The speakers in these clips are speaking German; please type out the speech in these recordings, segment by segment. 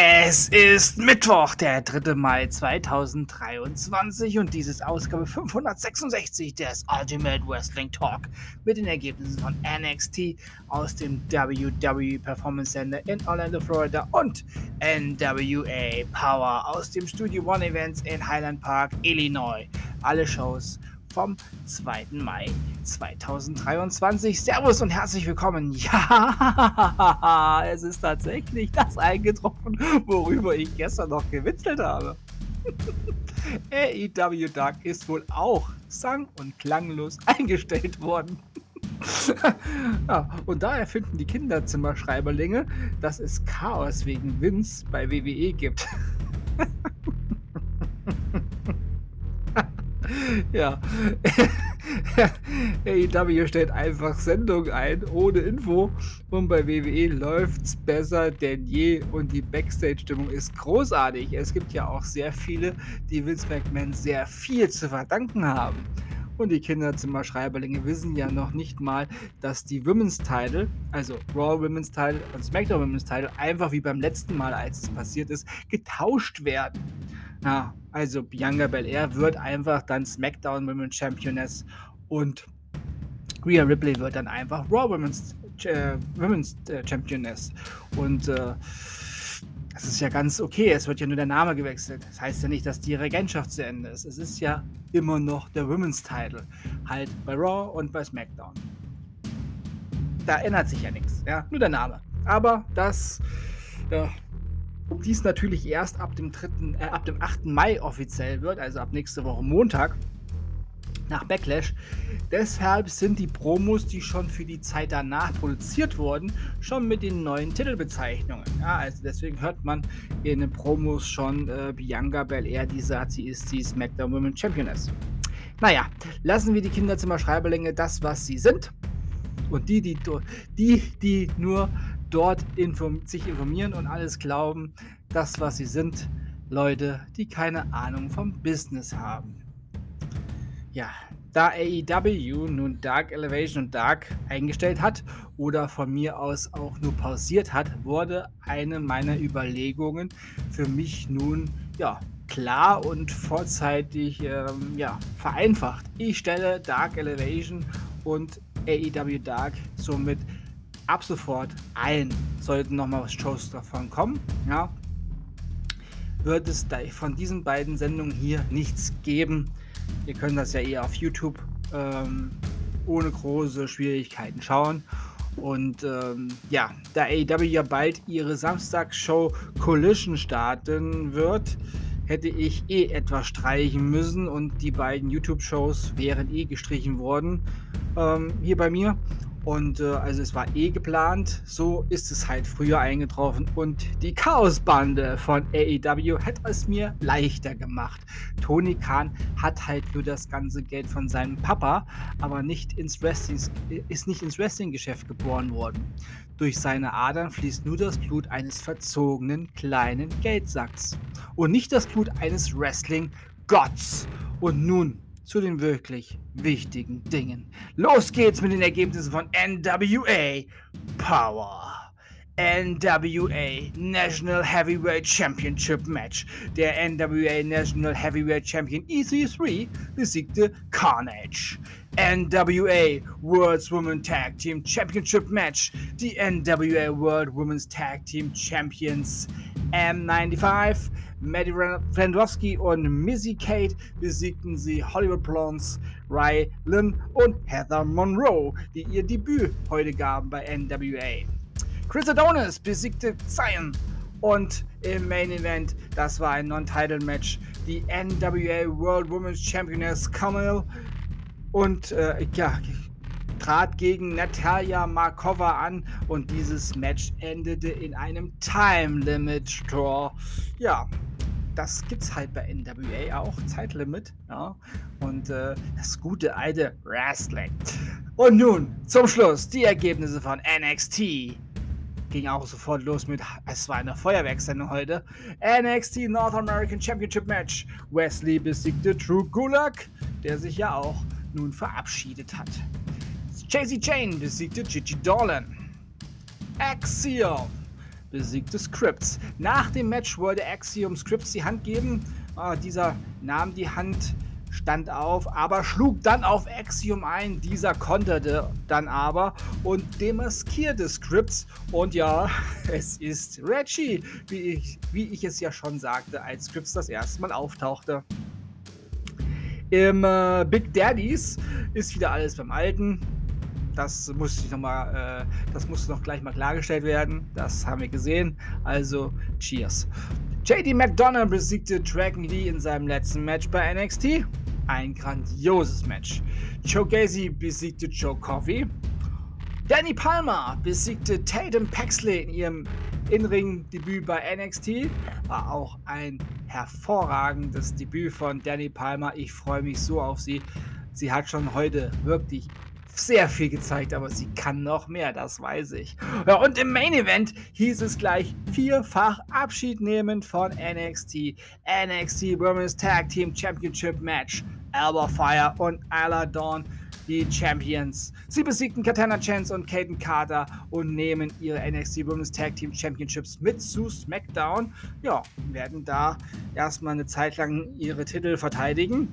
Es ist Mittwoch, der 3. Mai 2023 und dies ist Ausgabe 566 des Ultimate Wrestling Talk mit den Ergebnissen von NXT aus dem WWE Performance Center in Orlando, Florida und NWA Power aus dem Studio One Events in Highland Park, Illinois. Alle Shows vom 2. Mai 2023. Servus und herzlich willkommen. Ja, es ist tatsächlich das eingetroffen, worüber ich gestern noch gewitzelt habe. AEW Dark ist wohl auch sang- und klanglos eingestellt worden. ja, und daher finden die Kinderzimmerschreiberlinge, dass es Chaos wegen Vince bei WWE gibt. Ja. AEW stellt einfach Sendung ein, ohne Info. Und bei WWE läuft's besser denn je und die Backstage-Stimmung ist großartig. Es gibt ja auch sehr viele, die Vince McMahon sehr viel zu verdanken haben. Und die Kinderzimmer-Schreiberlinge wissen ja noch nicht mal, dass die Women's Title, also Raw Women's Title und SmackDown Women's Title, einfach wie beim letzten Mal, als es passiert ist, getauscht werden. Ja, also Bianca Belair wird einfach dann SmackDown Women's Championess und Rhea Ripley wird dann einfach Raw Women's, äh, Women's äh, Championess. Und äh, das ist ja ganz okay, es wird ja nur der Name gewechselt. Das heißt ja nicht, dass die Regentschaft zu Ende ist. Es ist ja immer noch der Women's Title. Halt bei Raw und bei SmackDown. Da ändert sich ja nichts, ja, nur der Name. Aber das, ja, dies natürlich erst ab dem, 3., äh, ab dem 8. Mai offiziell wird, also ab nächste Woche Montag, nach Backlash. Deshalb sind die Promos, die schon für die Zeit danach produziert wurden, schon mit den neuen Titelbezeichnungen. Ja, also deswegen hört man in den Promos schon äh, Bianca Belair, die sagt, sie ist die SmackDown Women Championess. Naja, lassen wir die Kinderzimmer-Schreiberlinge das, was sie sind. Und die, die, die, die nur dort inform sich informieren und alles glauben, das, was sie sind, Leute, die keine Ahnung vom Business haben. Ja, da AEW nun Dark Elevation und Dark eingestellt hat oder von mir aus auch nur pausiert hat, wurde eine meiner Überlegungen für mich nun ja klar und vorzeitig ähm, ja, vereinfacht. Ich stelle Dark Elevation und AEW Dark somit ab sofort ein. Sollten nochmal Shows davon kommen, ja, wird es von diesen beiden Sendungen hier nichts geben. Ihr könnt das ja eher auf YouTube ähm, ohne große Schwierigkeiten schauen. Und ähm, ja, da AEW ja bald ihre Samstagsshow Collision starten wird, hätte ich eh etwas streichen müssen und die beiden YouTube-Shows wären eh gestrichen worden ähm, hier bei mir. Und äh, also es war eh geplant, so ist es halt früher eingetroffen und die Chaosbande von AEW hat es mir leichter gemacht. Tony Khan hat halt nur das ganze Geld von seinem Papa, aber nicht ins Wrestling, ist nicht ins Wrestling-Geschäft geboren worden. Durch seine Adern fließt nur das Blut eines verzogenen kleinen Geldsacks und nicht das Blut eines Wrestling-Gotts. Und nun zu den wirklich wichtigen Dingen. Los geht's mit den Ergebnissen von NWA Power. NWA National Heavyweight Championship Match. Der NWA National Heavyweight Champion EC3 besiegte Carnage. NWA World Women Tag Team Championship Match. Die NWA World Women's Tag Team Champions M95 Maddie Flandowski und Missy Kate besiegten sie Hollywood Blondes, Ry Lynn und Heather Monroe, die ihr Debüt heute gaben bei NWA. Chris Adonis besiegte Zion und im Main Event, das war ein Non-Title-Match, die NWA World Women's Championess Camille und äh, ja, trat gegen Natalia Markova an und dieses Match endete in einem Time Limit Draw. Ja, das gibt's halt bei NWA auch, Zeitlimit. Ja. Und äh, das gute alte Wrestling. Und nun zum Schluss die Ergebnisse von NXT. Ging auch sofort los mit, es war eine Feuerwerkssendung heute. NXT North American Championship Match. Wesley besiegte True Gulag, der sich ja auch nun verabschiedet hat. Chasey Jane besiegte Gigi Dolan. Axiom besiegte Scripts. Nach dem Match wollte Axiom Scripts die Hand geben. Ah, dieser nahm die Hand, stand auf, aber schlug dann auf Axiom ein. Dieser konterte dann aber und demaskierte Scripts. Und ja, es ist Reggie, wie ich, wie ich es ja schon sagte, als Scripts das erste Mal auftauchte. Im äh, Big Daddies ist wieder alles beim Alten. Das muss ich noch mal, äh, das muss noch gleich mal klargestellt werden. Das haben wir gesehen. Also, Cheers. JD McDonough besiegte Dragon Lee in seinem letzten Match bei NXT. Ein grandioses Match. Joe Gacy besiegte Joe Coffey. Danny Palmer besiegte Tatum Paxley in ihrem In-Ring-Debüt bei NXT. War auch ein hervorragendes Debüt von Danny Palmer. Ich freue mich so auf sie. Sie hat schon heute wirklich sehr viel gezeigt, aber sie kann noch mehr, das weiß ich. Ja, und im Main Event hieß es gleich vierfach Abschied nehmen von NXT. NXT Women's Tag Team Championship Match. Alba Fire und Isla Dawn die Champions. Sie besiegten Katana Chance und Kaden Carter und nehmen ihre NXT Women's Tag Team Championships mit zu SmackDown. Ja, werden da erstmal eine Zeit lang ihre Titel verteidigen,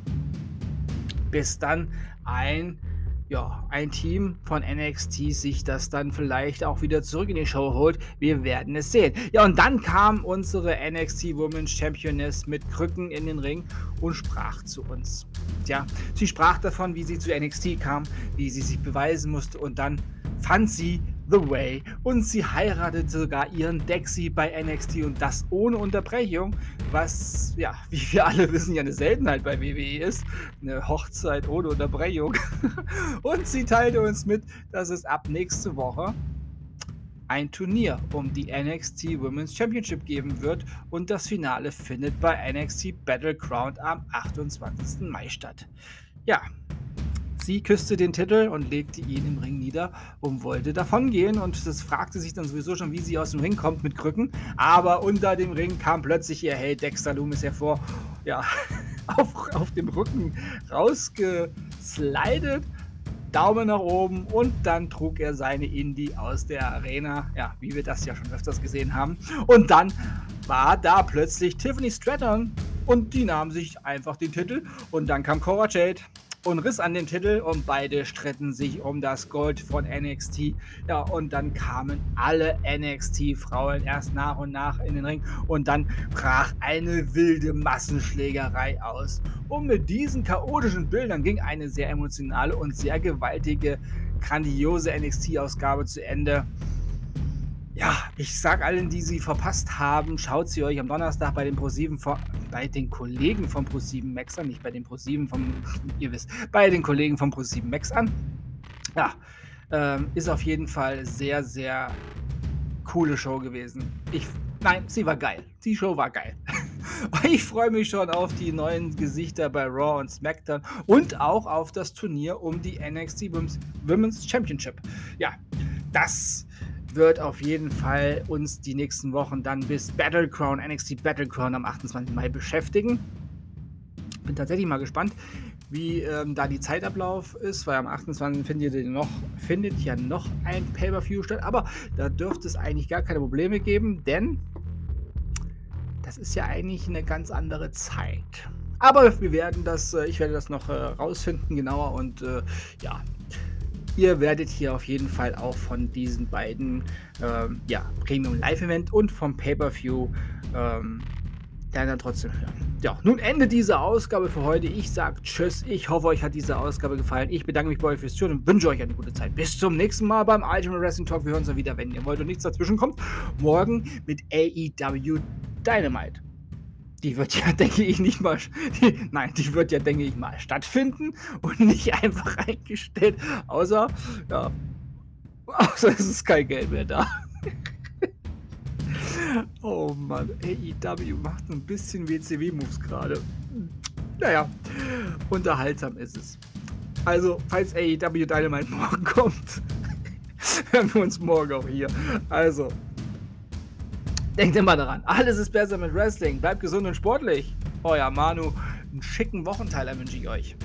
bis dann ein ja, ein Team von NXT sich das dann vielleicht auch wieder zurück in die Show holt. Wir werden es sehen. Ja, und dann kam unsere NXT Women's Championess mit Krücken in den Ring und sprach zu uns. Tja, sie sprach davon, wie sie zu NXT kam, wie sie sich beweisen musste und dann fand sie The Way und sie heiratet sogar ihren Dexy bei NXT und das ohne Unterbrechung, was, ja, wie wir alle wissen, ja eine Seltenheit bei WWE ist. Eine Hochzeit ohne Unterbrechung. Und sie teilte uns mit, dass es ab nächste Woche ein Turnier um die NXT Women's Championship geben wird und das Finale findet bei NXT Battleground am 28. Mai statt. Ja, Sie küsste den Titel und legte ihn im Ring nieder und wollte davongehen. Und das fragte sich dann sowieso schon, wie sie aus dem Ring kommt mit Krücken. Aber unter dem Ring kam plötzlich ihr Held Dexter Loomis hervor. Ja, auf, auf dem Rücken rausgeslidet. Daumen nach oben und dann trug er seine Indie aus der Arena, ja, wie wir das ja schon öfters gesehen haben. Und dann war da plötzlich Tiffany Stratton und die nahm sich einfach den Titel und dann kam Cora Jade und riss an den Titel und beide stritten sich um das Gold von NXT. Ja, und dann kamen alle NXT-Frauen erst nach und nach in den Ring und dann brach eine wilde Massenschlägerei aus. Und mit diesen chaotischen Bildern ging eine sehr emotionale und sehr gewaltige, grandiose NXT-Ausgabe zu Ende. Ich sag allen, die sie verpasst haben, schaut sie euch am Donnerstag bei den ProSieben bei den Kollegen von Pro7 Max an, nicht bei den ProSieben vom, ihr wisst, bei den Kollegen von Pro7 Max an. Ja, ähm, ist auf jeden Fall sehr, sehr coole Show gewesen. Ich, nein, sie war geil. Die Show war geil. ich freue mich schon auf die neuen Gesichter bei Raw und SmackDown und auch auf das Turnier um die NXT Women's Championship. Ja, das wird auf jeden Fall uns die nächsten Wochen dann bis Battlecrown, NXT Battlecrown am 28. Mai beschäftigen. Bin tatsächlich mal gespannt, wie ähm, da die Zeitablauf ist, weil am 28. findet, noch, findet ja noch ein Pay-Per-View statt, aber da dürfte es eigentlich gar keine Probleme geben, denn das ist ja eigentlich eine ganz andere Zeit. Aber wir werden das, äh, ich werde das noch äh, rausfinden genauer und äh, ja, Ihr werdet hier auf jeden Fall auch von diesen beiden ähm, ja, Premium Live Event und vom Pay-Per-View ähm, dann trotzdem hören. Ja, nun endet diese Ausgabe für heute. Ich sage Tschüss. Ich hoffe, euch hat diese Ausgabe gefallen. Ich bedanke mich bei euch fürs Zuhören und wünsche euch eine gute Zeit. Bis zum nächsten Mal beim Ultimate Wrestling Talk. Wir hören uns wieder, wenn ihr wollt und nichts dazwischen kommt. Morgen mit AEW Dynamite die wird ja, denke ich, nicht mal, die, nein, die wird ja, denke ich mal, stattfinden und nicht einfach eingestellt, außer, ja, außer es ist kein Geld mehr da. oh Mann, AEW macht ein bisschen WCW-Moves gerade. Naja, unterhaltsam ist es. Also, falls AEW Dynamite morgen kommt, hören wir uns morgen auch hier. Also, Denkt immer daran, alles ist besser mit Wrestling. Bleibt gesund und sportlich. Euer Manu. Einen schicken Wochenteiler wünsche ich euch.